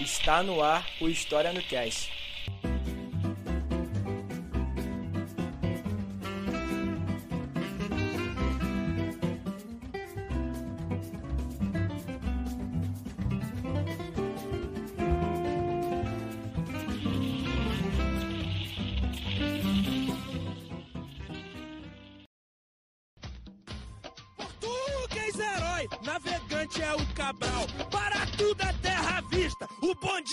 Está no ar o História no Cast. Navegante é o Cabral. Para tudo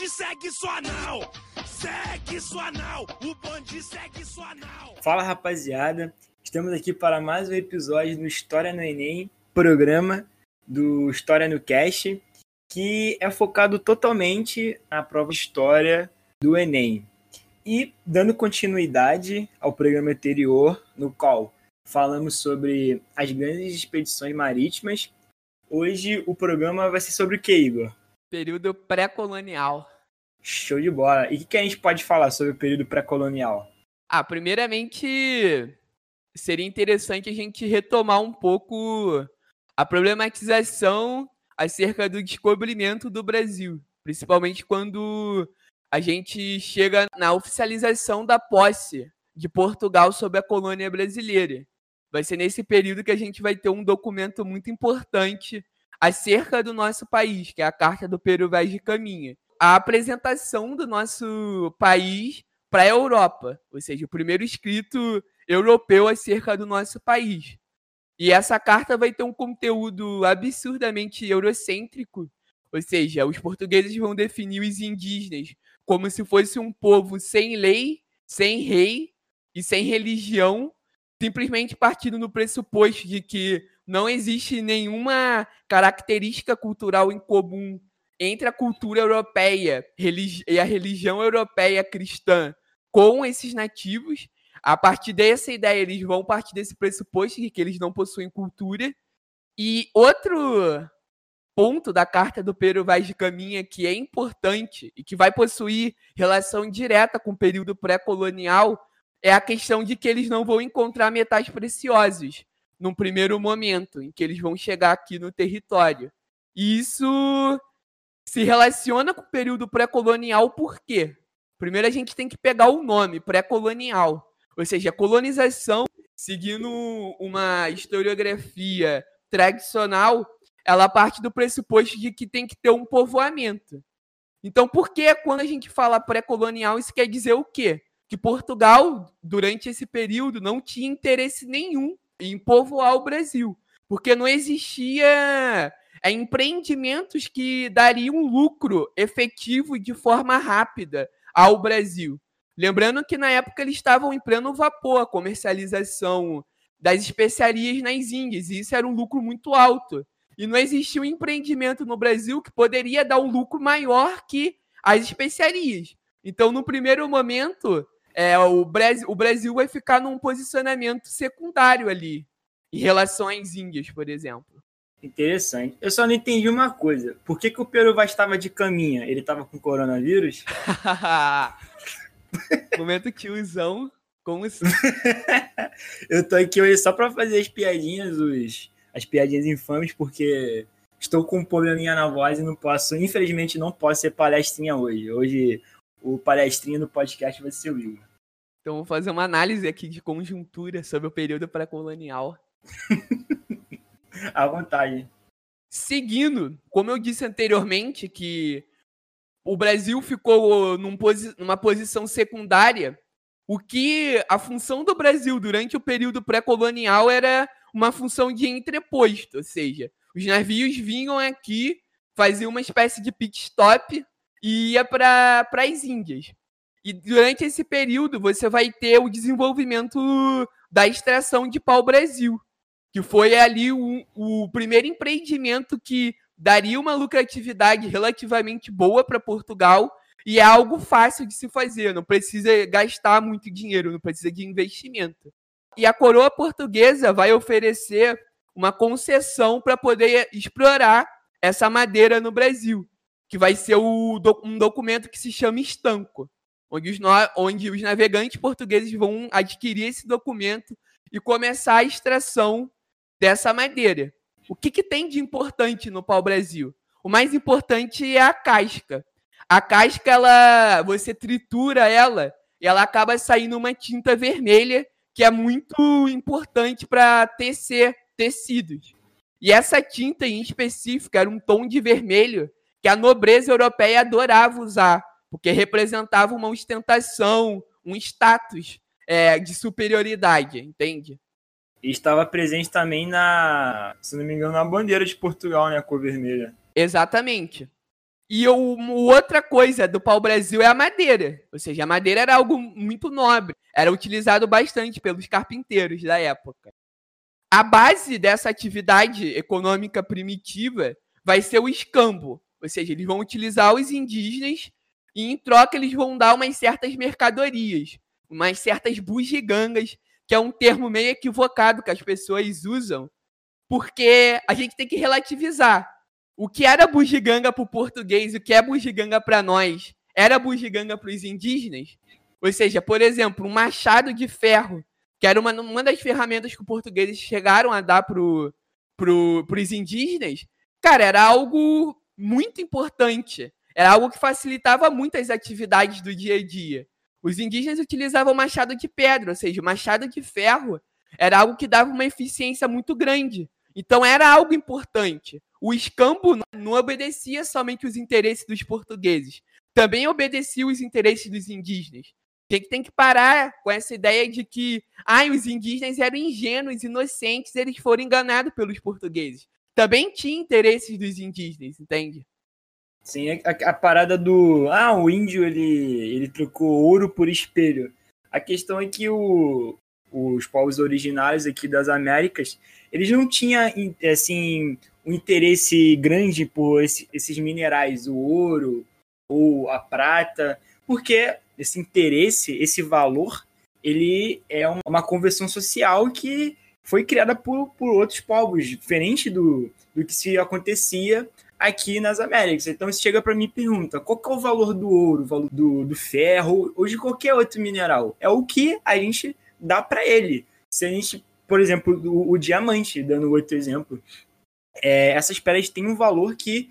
bonde segue sua nau. Segue sua nau, o bonde segue sua nau. Fala rapaziada, estamos aqui para mais um episódio do História no Enem, programa do História no Cast, que é focado totalmente na prova de História do Enem. E dando continuidade ao programa anterior, no qual falamos sobre as grandes expedições marítimas, hoje o programa vai ser sobre o que, Igor? Período pré-colonial. Show de bola. E o que, que a gente pode falar sobre o período pré-colonial? Ah, primeiramente, seria interessante a gente retomar um pouco a problematização acerca do descobrimento do Brasil, principalmente quando a gente chega na oficialização da posse de Portugal sobre a colônia brasileira. Vai ser nesse período que a gente vai ter um documento muito importante acerca do nosso país, que é a Carta do Peru Vaz de Caminha. A apresentação do nosso país para a Europa, ou seja, o primeiro escrito europeu acerca do nosso país. E essa carta vai ter um conteúdo absurdamente eurocêntrico, ou seja, os portugueses vão definir os indígenas como se fosse um povo sem lei, sem rei e sem religião, simplesmente partindo no pressuposto de que não existe nenhuma característica cultural em comum entre a cultura europeia e a religião europeia cristã com esses nativos. A partir dessa ideia, eles vão partir desse pressuposto de que eles não possuem cultura. E outro ponto da carta do Peru Vaz de Caminha que é importante e que vai possuir relação direta com o período pré-colonial é a questão de que eles não vão encontrar metais preciosos num primeiro momento em que eles vão chegar aqui no território. E isso se relaciona com o período pré-colonial por quê? Primeiro a gente tem que pegar o nome, pré-colonial. Ou seja, colonização, seguindo uma historiografia tradicional, ela parte do pressuposto de que tem que ter um povoamento. Então, por que quando a gente fala pré-colonial, isso quer dizer o quê? Que Portugal, durante esse período, não tinha interesse nenhum em povoar o Brasil, porque não existia é, empreendimentos que dariam lucro efetivo de forma rápida ao Brasil. Lembrando que na época eles estavam em pleno vapor, a comercialização das especiarias nas Índias, e isso era um lucro muito alto. E não existia um empreendimento no Brasil que poderia dar um lucro maior que as especiarias. Então, no primeiro momento, é, o, Brasil, o Brasil vai ficar num posicionamento secundário ali, em relação às Índias, por exemplo. Interessante. Eu só não entendi uma coisa. Por que, que o Peru vai estava de caminha? Ele estava com coronavírus? Momento tiozão. Como assim? eu tô aqui hoje só para fazer as piadinhas, os, as piadinhas infames, porque estou com um probleminha na voz e não posso, infelizmente, não posso ser palestrinha hoje. Hoje o palestrinha no podcast vai ser o Will. Então vou fazer uma análise aqui de conjuntura sobre o período pré-colonial. à vontade. Seguindo, como eu disse anteriormente, que o Brasil ficou num posi numa posição secundária, o que a função do Brasil durante o período pré-colonial era uma função de entreposto, ou seja, os navios vinham aqui, faziam uma espécie de pit stop e ia para as Índias. E durante esse período você vai ter o desenvolvimento da extração de pau-brasil, que foi ali o, o primeiro empreendimento que daria uma lucratividade relativamente boa para Portugal e é algo fácil de se fazer, não precisa gastar muito dinheiro, não precisa de investimento. E a coroa portuguesa vai oferecer uma concessão para poder explorar essa madeira no Brasil, que vai ser o, um documento que se chama estanco, onde os, onde os navegantes portugueses vão adquirir esse documento e começar a extração dessa madeira. O que, que tem de importante no pau-brasil? O mais importante é a casca. A casca, ela, você tritura ela e ela acaba saindo uma tinta vermelha que é muito importante para tecer tecidos. E essa tinta em específico era um tom de vermelho que a nobreza europeia adorava usar, porque representava uma ostentação, um status é, de superioridade, entende? E estava presente também na, se não me engano, na bandeira de Portugal, né, a cor vermelha. Exatamente. E o, outra coisa do pau-brasil é a madeira. Ou seja, a madeira era algo muito nobre. Era utilizado bastante pelos carpinteiros da época. A base dessa atividade econômica primitiva vai ser o escambo. Ou seja, eles vão utilizar os indígenas e, em troca, eles vão dar umas certas mercadorias, umas certas bugigangas que é um termo meio equivocado que as pessoas usam, porque a gente tem que relativizar. O que era bugiganga para o português o que é bugiganga para nós era bugiganga para os indígenas? Ou seja, por exemplo, um machado de ferro, que era uma, uma das ferramentas que os portugueses chegaram a dar para pro, os indígenas, cara, era algo muito importante. Era algo que facilitava muito as atividades do dia a dia. Os indígenas utilizavam machado de pedra, ou seja, machado de ferro era algo que dava uma eficiência muito grande. Então era algo importante. O escambo não obedecia somente os interesses dos portugueses, também obedecia os interesses dos indígenas. A tem que parar com essa ideia de que ah, os indígenas eram ingênuos, inocentes, eles foram enganados pelos portugueses. Também tinha interesses dos indígenas, entende? Sim, a, a, parada do. Ah, o índio ele, ele trocou ouro por espelho. A questão é que o, os povos originários aqui das Américas, eles não tinham assim, um interesse grande por esse, esses minerais, o ouro ou a prata, porque esse interesse, esse valor, ele é uma conversão social que foi criada por, por outros povos, diferente do, do que se acontecia aqui nas Américas. Então você chega para mim e pergunta: qual que é o valor do ouro, o valor do, do ferro ou de qualquer outro mineral? É o que a gente dá para ele. Se a gente, por exemplo, o, o diamante, dando outro exemplo, é, essas pedras têm um valor que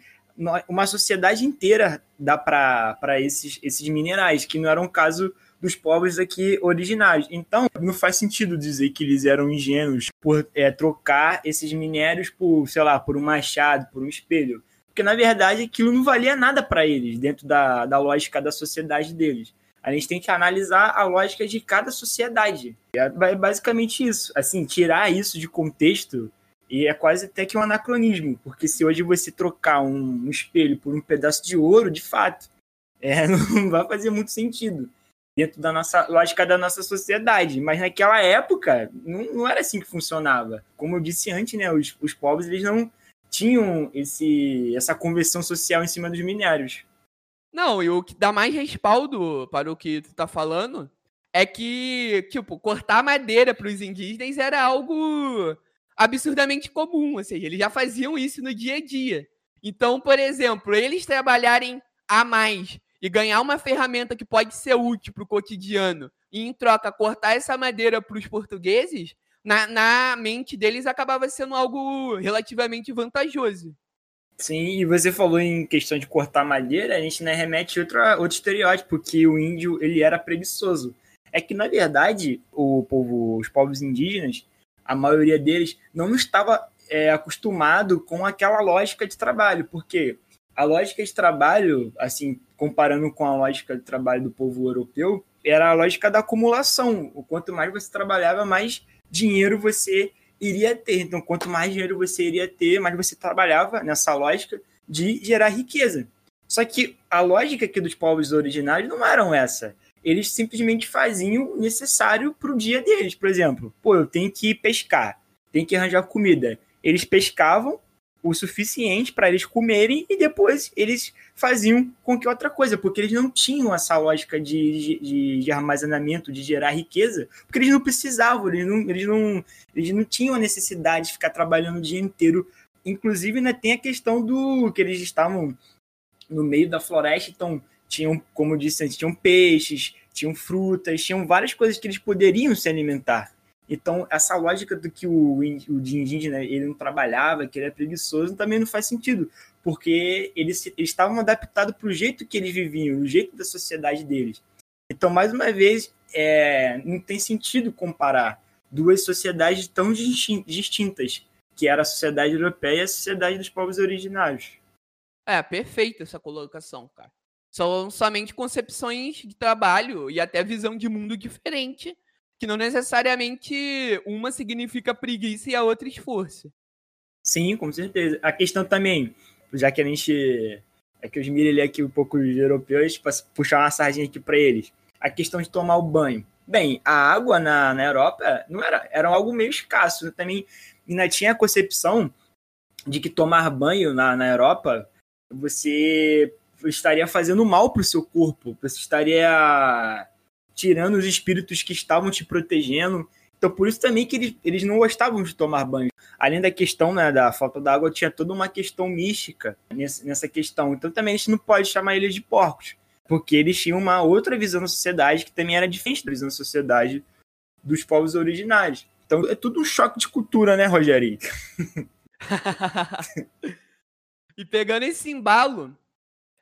uma sociedade inteira dá para esses, esses minerais, que não era um caso dos povos aqui originários. Então, não faz sentido dizer que eles eram ingênuos por é, trocar esses minérios por, sei lá, por um machado, por um espelho porque na verdade aquilo não valia nada para eles, dentro da, da lógica da sociedade deles. A gente tem que analisar a lógica de cada sociedade. É basicamente isso. Assim, tirar isso de contexto e é quase até que um anacronismo, porque se hoje você trocar um, um espelho por um pedaço de ouro, de fato, é, não vai fazer muito sentido. dentro da nossa lógica da nossa sociedade. Mas naquela época não, não era assim que funcionava. Como eu disse antes, né, os, os povos eles não tinham esse, essa conversão social em cima dos minérios. Não, e o que dá mais respaldo para o que tu tá falando é que, tipo, cortar madeira para os indígenas era algo absurdamente comum, ou seja, eles já faziam isso no dia a dia. Então, por exemplo, eles trabalharem a mais e ganhar uma ferramenta que pode ser útil para o cotidiano e, em troca, cortar essa madeira para os portugueses, na, na mente deles acabava sendo algo relativamente vantajoso. Sim, e você falou em questão de cortar madeira, a gente né, remete outro, outro estereótipo, que o índio ele era preguiçoso. É que, na verdade, o povo, os povos indígenas, a maioria deles, não estava é, acostumado com aquela lógica de trabalho, porque a lógica de trabalho, assim, comparando com a lógica de trabalho do povo europeu, era a lógica da acumulação. O quanto mais você trabalhava, mais dinheiro você iria ter. Então, quanto mais dinheiro você iria ter, mais você trabalhava nessa lógica de gerar riqueza. Só que a lógica aqui dos povos originários não eram essa. Eles simplesmente faziam o necessário para o dia deles. Por exemplo, pô, eu tenho que pescar, tenho que arranjar comida. Eles pescavam, o suficiente para eles comerem e depois eles faziam qualquer outra coisa, porque eles não tinham essa lógica de, de, de armazenamento, de gerar riqueza, porque eles não precisavam, eles não, eles, não, eles não tinham a necessidade de ficar trabalhando o dia inteiro. Inclusive, né, tem a questão do que eles estavam no meio da floresta, então tinham, como eu disse antes, tinham peixes, tinham frutas, tinham várias coisas que eles poderiam se alimentar. Então, essa lógica do que o, o indígena ele não trabalhava, que ele é preguiçoso, também não faz sentido, porque eles, eles estavam adaptados para o jeito que eles viviam, o jeito da sociedade deles. Então, mais uma vez, é, não tem sentido comparar duas sociedades tão distintas, que era a sociedade europeia e a sociedade dos povos originários. É, perfeita essa colocação, cara. São somente concepções de trabalho e até visão de mundo diferente que não necessariamente uma significa preguiça e a outra esforço. Sim, com certeza. A questão também, já que a gente. É que os mira aqui um pouco os europeus, para puxar uma sardinha aqui para eles. A questão de tomar o banho. Bem, a água na, na Europa não era, era algo meio escasso. Também ainda tinha a concepção de que tomar banho na, na Europa você estaria fazendo mal para o seu corpo. Você estaria tirando os espíritos que estavam te protegendo. Então, por isso também que eles, eles não gostavam de tomar banho. Além da questão né, da falta d'água, tinha toda uma questão mística nessa, nessa questão. Então, também a gente não pode chamar eles de porcos, porque eles tinham uma outra visão da sociedade que também era diferente da visão da sociedade dos povos originários. Então, é tudo um choque de cultura, né, Rogério? e pegando esse embalo,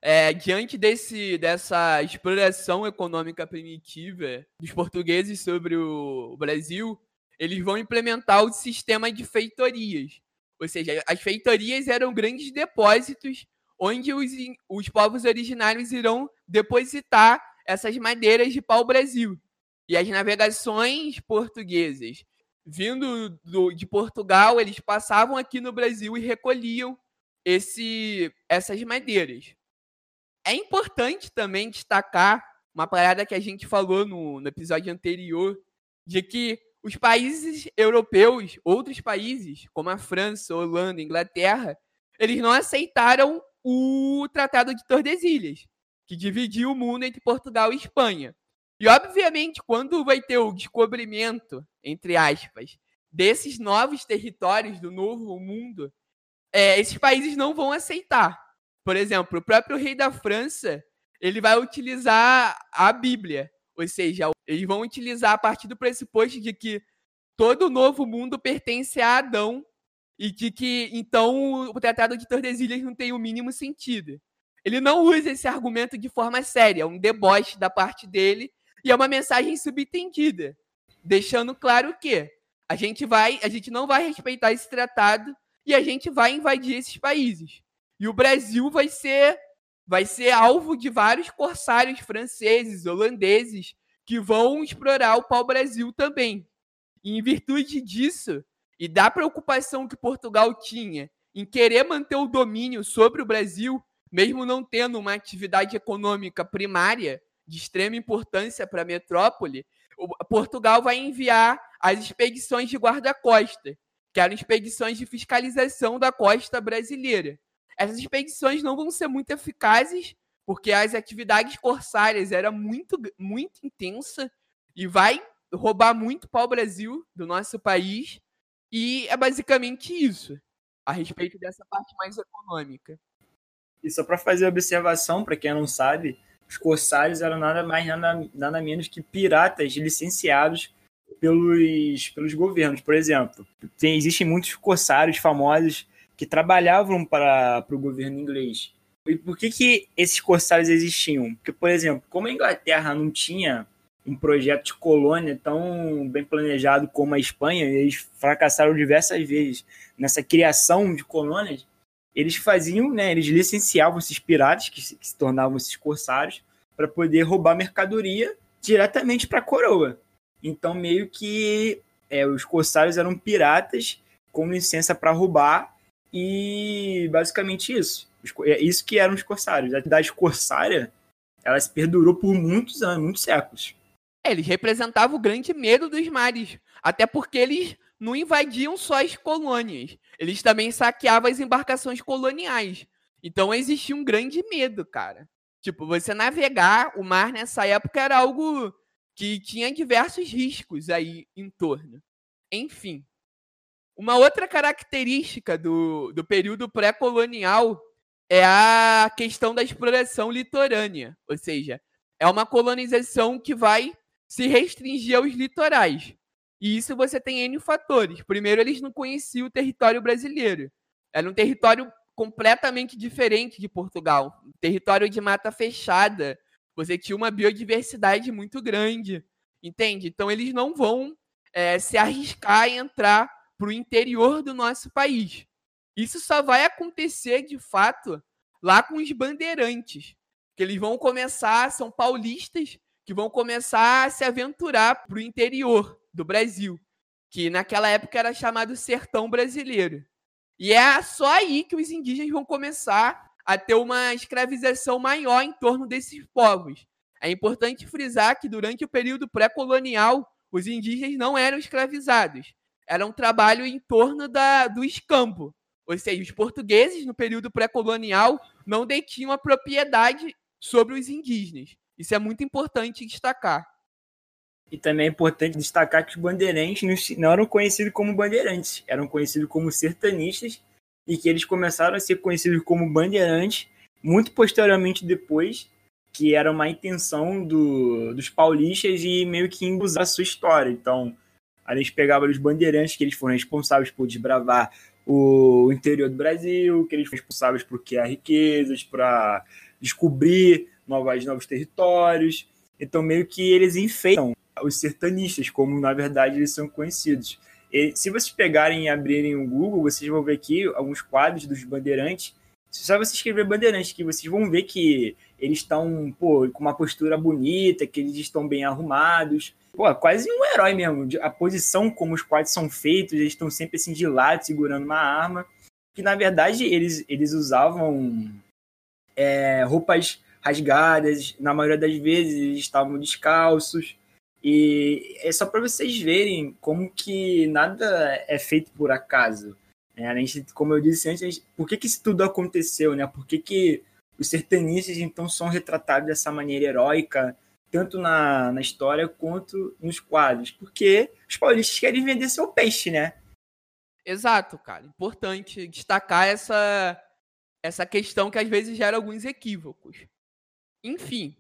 é, diante desse, dessa exploração econômica primitiva dos portugueses sobre o Brasil, eles vão implementar o sistema de feitorias. Ou seja, as feitorias eram grandes depósitos onde os, os povos originários irão depositar essas madeiras de pau-brasil. E as navegações portuguesas vindo do, de Portugal, eles passavam aqui no Brasil e recolhiam esse, essas madeiras. É importante também destacar uma parada que a gente falou no, no episódio anterior, de que os países europeus, outros países, como a França, Holanda, Inglaterra, eles não aceitaram o Tratado de Tordesilhas, que dividiu o mundo entre Portugal e Espanha. E, obviamente, quando vai ter o descobrimento, entre aspas, desses novos territórios do novo mundo, é, esses países não vão aceitar. Por exemplo, o próprio rei da França, ele vai utilizar a Bíblia, ou seja, eles vão utilizar a partir do pressuposto de que todo o novo mundo pertence a Adão e de que então o Tratado de Tordesilhas não tem o mínimo sentido. Ele não usa esse argumento de forma séria, é um deboche da parte dele e é uma mensagem subentendida, deixando claro que a gente vai, a gente não vai respeitar esse tratado e a gente vai invadir esses países. E o Brasil vai ser vai ser alvo de vários corsários franceses, holandeses que vão explorar o pau-brasil também. E em virtude disso e da preocupação que Portugal tinha em querer manter o domínio sobre o Brasil, mesmo não tendo uma atividade econômica primária, de extrema importância para a metrópole, Portugal vai enviar as expedições de guarda-costa, que eram expedições de fiscalização da costa brasileira. Essas expedições não vão ser muito eficazes, porque as atividades corsárias eram muito, muito intensa e vai roubar muito pau-brasil do nosso país. E é basicamente isso a respeito dessa parte mais econômica. E só para fazer observação, para quem não sabe, os corsários eram nada mais, nada, nada menos que piratas licenciados pelos, pelos governos. Por exemplo, tem, existem muitos corsários famosos que trabalhavam para, o governo inglês. E por que, que esses corsários existiam? Porque, por exemplo, como a Inglaterra não tinha um projeto de colônia tão bem planejado como a Espanha, eles fracassaram diversas vezes nessa criação de colônias, eles faziam, né, eles licenciavam esses piratas que se, que se tornavam esses corsários para poder roubar mercadoria diretamente para a coroa. Então, meio que é, os corsários eram piratas com licença para roubar e basicamente isso. É isso que eram os corsários. A idade corsária ela se perdurou por muitos anos, muitos séculos. É, eles representavam o grande medo dos mares, até porque eles não invadiam só as colônias, eles também saqueavam as embarcações coloniais. Então existia um grande medo, cara. Tipo, você navegar o mar nessa época era algo que tinha diversos riscos aí em torno. Enfim, uma outra característica do, do período pré-colonial é a questão da exploração litorânea, ou seja, é uma colonização que vai se restringir aos litorais. E isso você tem N fatores. Primeiro, eles não conheciam o território brasileiro. Era um território completamente diferente de Portugal. Um território de mata fechada. Você tinha uma biodiversidade muito grande. Entende? Então, eles não vão é, se arriscar e entrar para o interior do nosso país. Isso só vai acontecer, de fato, lá com os bandeirantes. Que eles vão começar, são paulistas, que vão começar a se aventurar para o interior do Brasil, que naquela época era chamado sertão brasileiro. E é só aí que os indígenas vão começar a ter uma escravização maior em torno desses povos. É importante frisar que durante o período pré-colonial, os indígenas não eram escravizados. Era um trabalho em torno da, do escampo. Ou seja, os portugueses, no período pré-colonial, não detinham a propriedade sobre os indígenas. Isso é muito importante destacar. E também é importante destacar que os bandeirantes não eram conhecidos como bandeirantes, eram conhecidos como sertanistas e que eles começaram a ser conhecidos como bandeirantes muito posteriormente depois, que era uma intenção do, dos paulistas e meio que embusar a sua história. Então, a gente pegava os bandeirantes que eles foram responsáveis por desbravar o interior do Brasil, que eles foram responsáveis por criar riquezas, para descobrir novos, novos territórios. Então, meio que eles enfeitam os sertanistas, como na verdade eles são conhecidos. E, se vocês pegarem e abrirem o Google, vocês vão ver aqui alguns quadros dos bandeirantes. Só você escrever bandeirantes, que vocês vão ver que eles estão com uma postura bonita, que eles estão bem arrumados. Pô, quase um herói mesmo. A posição como os quadros são feitos, eles estão sempre assim de lado, segurando uma arma. Que na verdade eles, eles usavam é, roupas rasgadas, na maioria das vezes eles estavam descalços. E é só para vocês verem como que nada é feito por acaso. Né? A gente, como eu disse antes, por que, que isso tudo aconteceu? Né? Por que, que os sertanistas então são retratados dessa maneira heróica, tanto na, na história quanto nos quadros? Porque os paulistas querem vender seu peixe, né? Exato, cara. Importante destacar essa, essa questão que às vezes gera alguns equívocos. Enfim,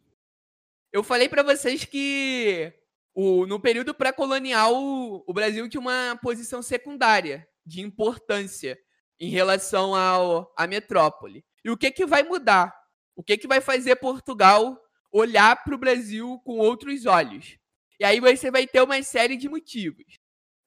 eu falei para vocês que o, no período pré-colonial o Brasil tinha uma posição secundária de importância em relação ao, à metrópole. E o que, que vai mudar? O que, que vai fazer Portugal olhar para o Brasil com outros olhos? E aí você vai ter uma série de motivos.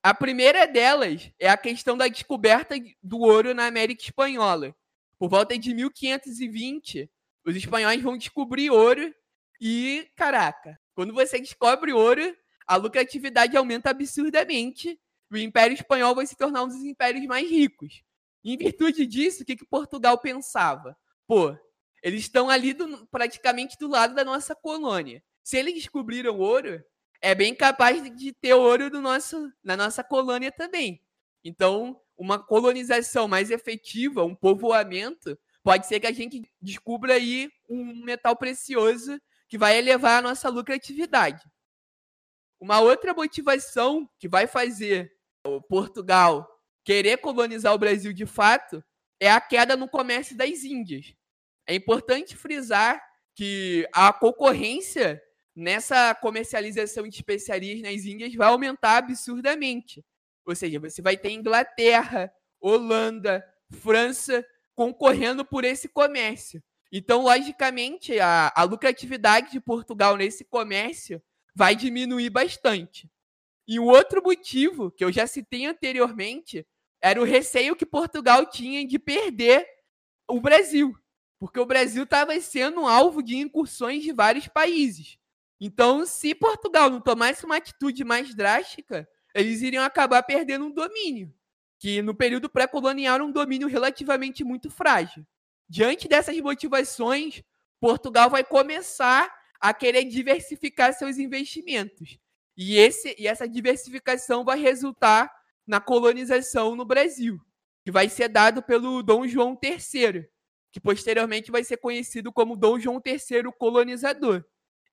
A primeira delas é a questão da descoberta do ouro na América Espanhola. Por volta de 1520, os espanhóis vão descobrir ouro e, caraca, quando você descobre ouro, a lucratividade aumenta absurdamente. O Império Espanhol vai se tornar um dos impérios mais ricos. Em virtude disso, o que, que Portugal pensava? Pô, Eles estão ali do, praticamente do lado da nossa colônia. Se eles descobriram ouro, é bem capaz de ter ouro no nosso, na nossa colônia também. Então, uma colonização mais efetiva, um povoamento, pode ser que a gente descubra aí um metal precioso que vai elevar a nossa lucratividade. Uma outra motivação que vai fazer o Portugal querer colonizar o Brasil de fato é a queda no comércio das Índias. É importante frisar que a concorrência nessa comercialização de especiarias nas Índias vai aumentar absurdamente. Ou seja, você vai ter Inglaterra, Holanda, França concorrendo por esse comércio. Então, logicamente, a, a lucratividade de Portugal nesse comércio vai diminuir bastante. E o outro motivo, que eu já citei anteriormente, era o receio que Portugal tinha de perder o Brasil. Porque o Brasil estava sendo alvo de incursões de vários países. Então, se Portugal não tomasse uma atitude mais drástica, eles iriam acabar perdendo um domínio, que no período pré-colonial era um domínio relativamente muito frágil. Diante dessas motivações, Portugal vai começar a querer diversificar seus investimentos. E, esse, e essa diversificação vai resultar na colonização no Brasil, que vai ser dado pelo Dom João III, que posteriormente vai ser conhecido como Dom João III colonizador.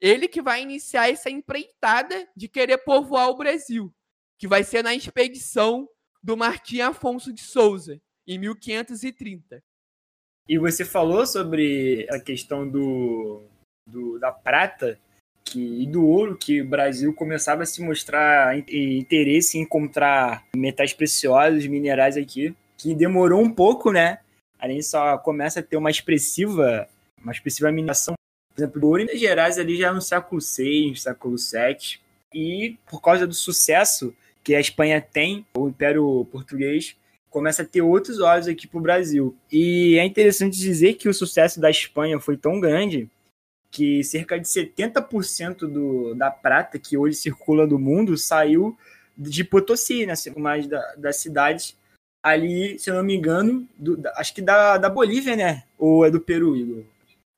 Ele que vai iniciar essa empreitada de querer povoar o Brasil, que vai ser na expedição do Martim Afonso de Souza, em 1530. E você falou sobre a questão do, do da prata que, e do ouro, que o Brasil começava a se mostrar interesse em encontrar metais preciosos, minerais aqui, que demorou um pouco, né? A gente só começa a ter uma expressiva, uma expressiva mineração. Por exemplo, do ouro em Minas Gerais ali já no século VI, século VII. E por causa do sucesso que a Espanha tem, o Império Português, começa a ter outros olhos aqui para o Brasil. E é interessante dizer que o sucesso da Espanha foi tão grande que cerca de 70% do, da prata que hoje circula do mundo saiu de Potosí, né, mais da, da cidade ali, se eu não me engano, do, da, acho que da, da Bolívia, né? Ou é do Peru, Igor?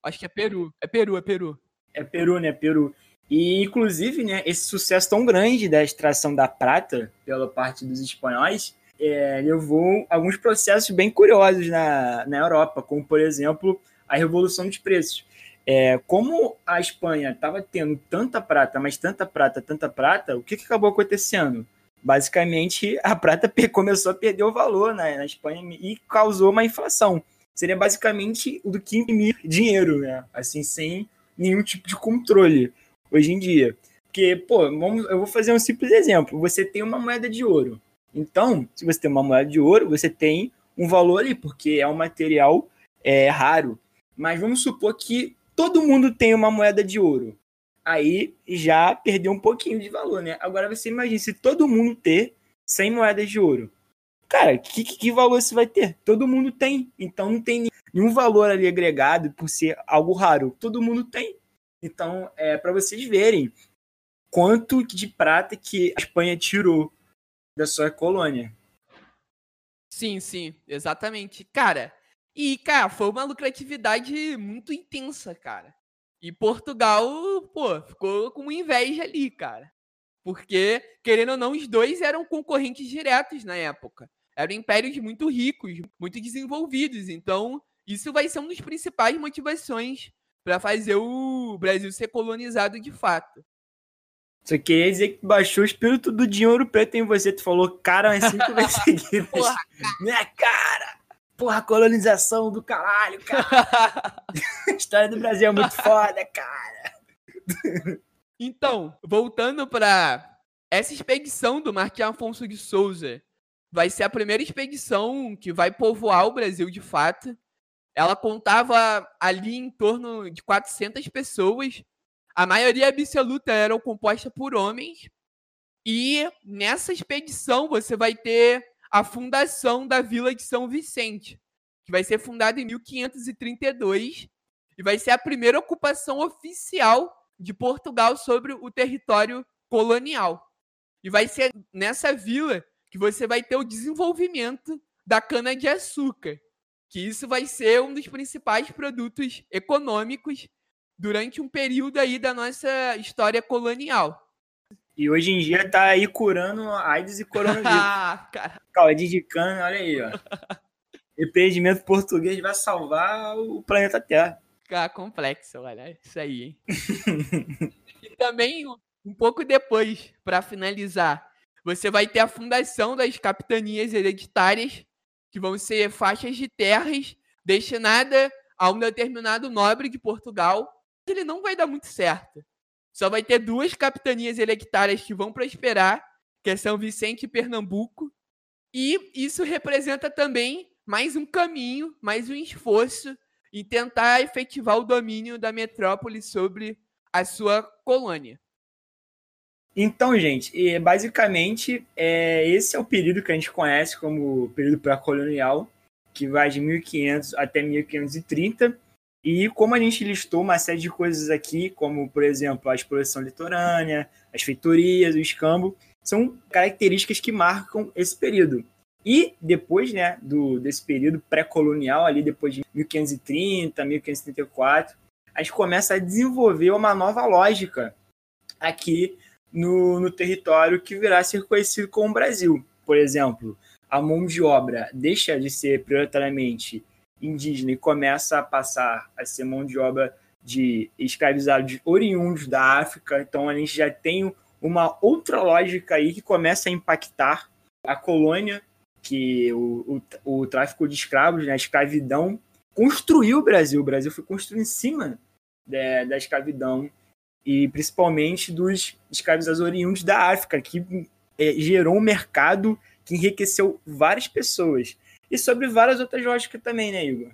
Acho que é Peru. É Peru, é Peru. É Peru, né? Peru. E, inclusive, né, esse sucesso tão grande da extração da prata pela parte dos espanhóis é, levou alguns processos bem curiosos na, na Europa, como, por exemplo, a Revolução dos Preços. É, como a Espanha estava tendo tanta prata, mas tanta prata, tanta prata, o que, que acabou acontecendo? Basicamente, a prata começou a perder o valor na, na Espanha e causou uma inflação. Seria basicamente do que imprimir dinheiro, né? Assim, sem nenhum tipo de controle hoje em dia. Porque, pô, vamos, eu vou fazer um simples exemplo. Você tem uma moeda de ouro. Então, se você tem uma moeda de ouro, você tem um valor ali, porque é um material é, raro. Mas vamos supor que todo mundo tem uma moeda de ouro. Aí já perdeu um pouquinho de valor, né? Agora você imagina se todo mundo ter 100 moedas de ouro. Cara, que, que valor você vai ter? Todo mundo tem. Então não tem nenhum valor ali agregado por ser algo raro. Todo mundo tem. Então, é para vocês verem quanto de prata que a Espanha tirou da sua colônia. Sim, sim, exatamente. Cara, e, cara, foi uma lucratividade muito intensa, cara. E Portugal, pô, ficou com inveja ali, cara. Porque, querendo ou não, os dois eram concorrentes diretos na época. Eram impérios muito ricos, muito desenvolvidos. Então, isso vai ser uma das principais motivações para fazer o Brasil ser colonizado de fato. Só queria dizer que baixou o espírito do dinheiro preto em você. Tu falou cara umas cinco vezes seguidas. Porra, cara. Minha cara! Porra, colonização do caralho, cara! a história do Brasil é muito foda, cara! então, voltando para essa expedição do Marquês Afonso de Souza, vai ser a primeira expedição que vai povoar o Brasil de fato. Ela contava ali em torno de 400 pessoas. A maioria absoluta eram composta por homens. E nessa expedição você vai ter a fundação da Vila de São Vicente, que vai ser fundada em 1532 e vai ser a primeira ocupação oficial de Portugal sobre o território colonial. E vai ser nessa vila que você vai ter o desenvolvimento da cana-de-açúcar, que isso vai ser um dos principais produtos econômicos durante um período aí da nossa história colonial. E hoje em dia tá aí curando AIDS e coronavírus. Ah, cara. De cana, olha aí, ó. Empreendimento português vai salvar o planeta Terra. Ficar complexo, olha, isso aí, hein? e também, um pouco depois, para finalizar, você vai ter a fundação das capitanias hereditárias, que vão ser faixas de terras destinadas a um determinado nobre de Portugal. Ele não vai dar muito certo. Só vai ter duas capitanias hereditárias que vão prosperar, que é São Vicente e Pernambuco. E isso representa também mais um caminho, mais um esforço em tentar efetivar o domínio da metrópole sobre a sua colônia. Então, gente, basicamente, é, esse é o período que a gente conhece como período pré-colonial, que vai de 1500 até 1530. E como a gente listou uma série de coisas aqui, como, por exemplo, a exploração litorânea, as feitorias, o escambo, são características que marcam esse período. E depois né, do, desse período pré-colonial, ali depois de 1530, 1534, a gente começa a desenvolver uma nova lógica aqui no, no território que virá a ser conhecido como Brasil. Por exemplo, a mão de obra deixa de ser prioritariamente indígena e começa a passar a ser mão de obra de escravizados oriundos da África. Então a gente já tem uma outra lógica aí que começa a impactar a colônia que o, o, o tráfico de escravos, né, a escravidão, construiu o Brasil. O Brasil foi construído em cima da, da escravidão e principalmente dos escravizados oriundos da África, que é, gerou um mercado que enriqueceu várias pessoas. E sobre várias outras lógicas também, né, Igor?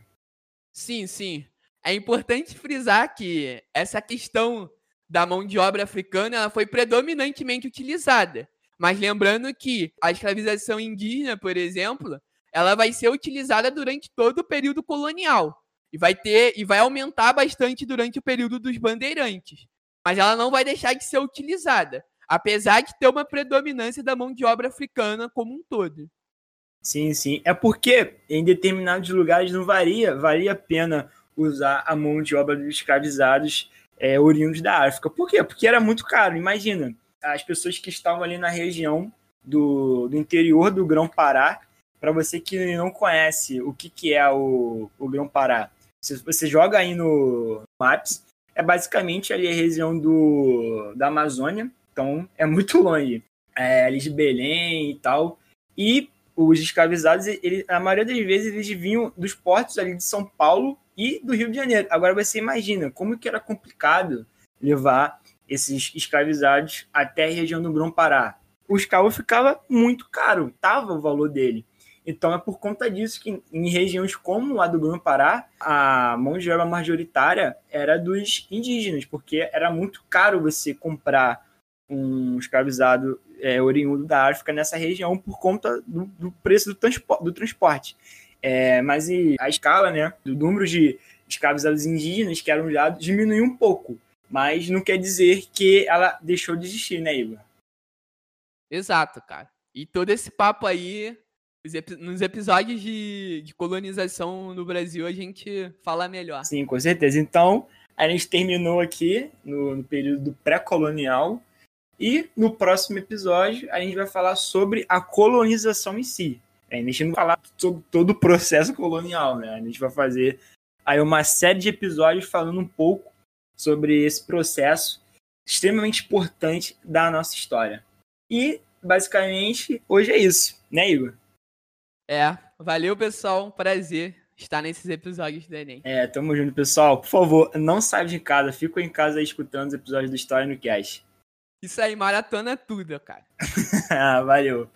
Sim, sim. É importante frisar que essa questão da mão de obra africana foi predominantemente utilizada. Mas lembrando que a escravização indígena, por exemplo, ela vai ser utilizada durante todo o período colonial e vai ter e vai aumentar bastante durante o período dos bandeirantes. Mas ela não vai deixar de ser utilizada, apesar de ter uma predominância da mão de obra africana como um todo. Sim, sim. É porque em determinados lugares não varia, valia a pena usar a mão de obra dos escravizados é, oriundos da África. Por quê? Porque era muito caro. Imagina, as pessoas que estavam ali na região do, do interior do Grão-Pará. Para você que não conhece o que, que é o, o Grão-Pará, se você joga aí no Maps, é basicamente ali a região do, da Amazônia, então é muito longe. É, ali de Belém e tal. E os escravizados, ele, a maioria das vezes, eles vinham dos portos ali de São Paulo e do Rio de Janeiro. Agora você imagina como que era complicado levar esses escravizados até a região do Grão-Pará. O escravo ficava muito caro, tava o valor dele. Então é por conta disso que em regiões como a do Grão-Pará, a mão de obra majoritária era dos indígenas, porque era muito caro você comprar um escravizado é, oriundo da África nessa região por conta do, do preço do, transpo do transporte. É, mas a escala né, do número de escravizados indígenas que eram usados diminuiu um pouco mas não quer dizer que ela deixou de existir, né, Igor? Exato, cara. E todo esse papo aí, nos episódios de, de colonização no Brasil, a gente fala melhor. Sim, com certeza. Então, a gente terminou aqui no, no período pré-colonial. E no próximo episódio, a gente vai falar sobre a colonização em si. A gente não vai falar sobre todo o processo colonial, né? A gente vai fazer aí uma série de episódios falando um pouco sobre esse processo extremamente importante da nossa história. E, basicamente, hoje é isso, né, Igor? É, valeu, pessoal. Um prazer estar nesses episódios do Enem. É, tamo junto, pessoal. Por favor, não saia de casa, fica em casa aí escutando os episódios do História no Cast. Isso aí, maratona tudo, cara. ah, valeu.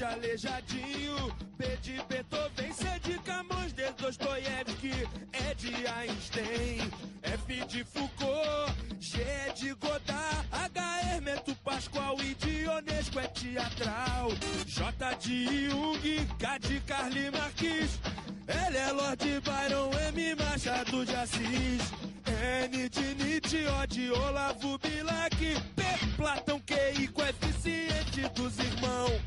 de aleijadinho. B de Beethoven, C de Camões, D Dostoiévski, E de Einstein, F de Foucault, G de Godard, H qual e é teatral. J de Jung, K de Carly Marquis. Ele é Lorde Byron, M Machado de Assis. N de Nietzsche, O de Olavo Bilac. P Platão, Q e coeficiente dos irmãos.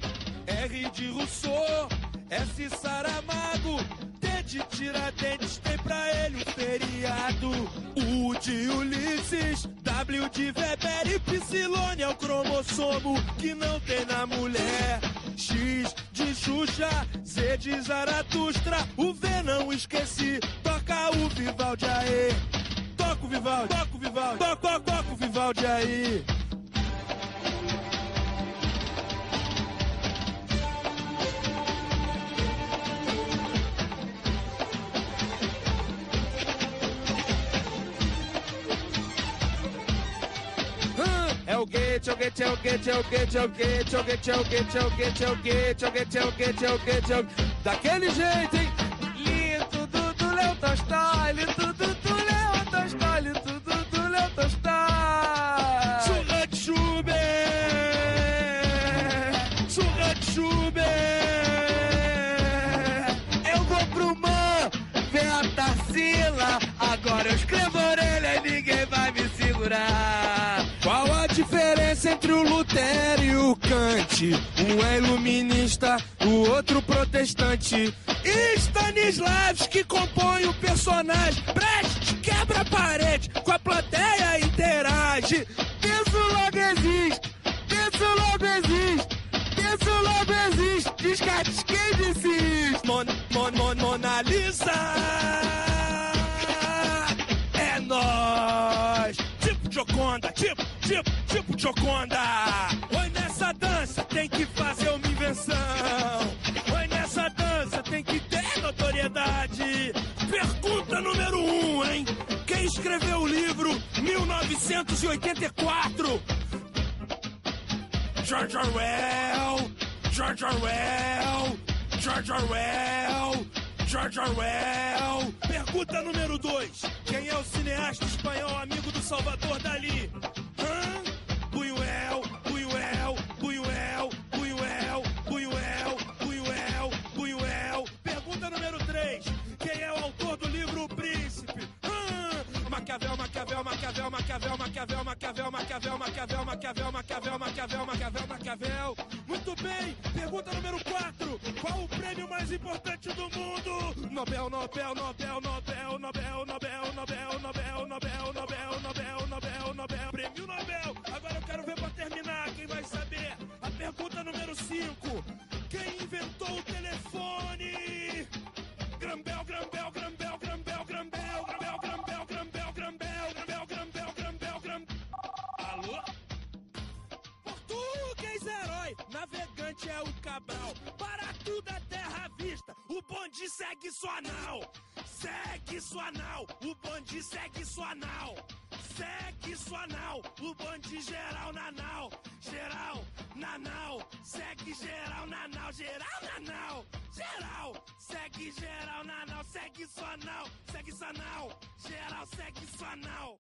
R de Rousseau, S Saramago. Tiradentes tem pra ele um feriado. U de Ulisses, W de Weber e Psilone é o cromossomo que não tem na mulher. X de Xuxa, Z de Zaratustra, o V não esqueci, toca o Vivaldi aí. Toca o Vivaldi, toca o Vivaldi, toca, toca, toca o Vivaldi aí. Daquele jeito, hein? Lindo do, do Léo Tolstói, lindo do, do Léo Tolstói, lindo do, do Léo de Schubert, surra de Schubert. Eu vou pro man, ver a Tarsila, agora eu escrevo orelha e ninguém vai me segurar. Um é iluminista, o outro protestante. E Stanislavski compõe o personagem. Preste, quebra a parede, com a plateia 1984? George Orwell, George Orwell, George Orwell, George Orwell. Pergunta número 2. Quem é o cineasta espanhol amigo do Salvador Dali? Maquiavel, Maquiavel, Maquiavel, Maquiavel, Maquiavel, Maquiavel, Maquiavel, Maquiavel, Maquiavel, Maquiavel, Maquiavel, Maquiavel, Maquiavel. Muito bem. Pergunta número 4. Qual o prêmio mais importante do mundo? Nobel, Nobel, Nobel, Nobel, Nobel, Nobel, Nobel, Nobel, Nobel, Nobel, Nobel, Nobel, Nobel. Prêmio Nobel. Navegante é o Cabral. Para tudo é terra à vista, o bonde segue sua nau. Segue sua nau, o bonde segue sua nau. Segue sua nau, o bonde geral na nau. Geral na nau, segue geral na nau. Geral na nau, geral. Segue geral na nau, segue sua nau. Segue sua nau, geral segue sua nau.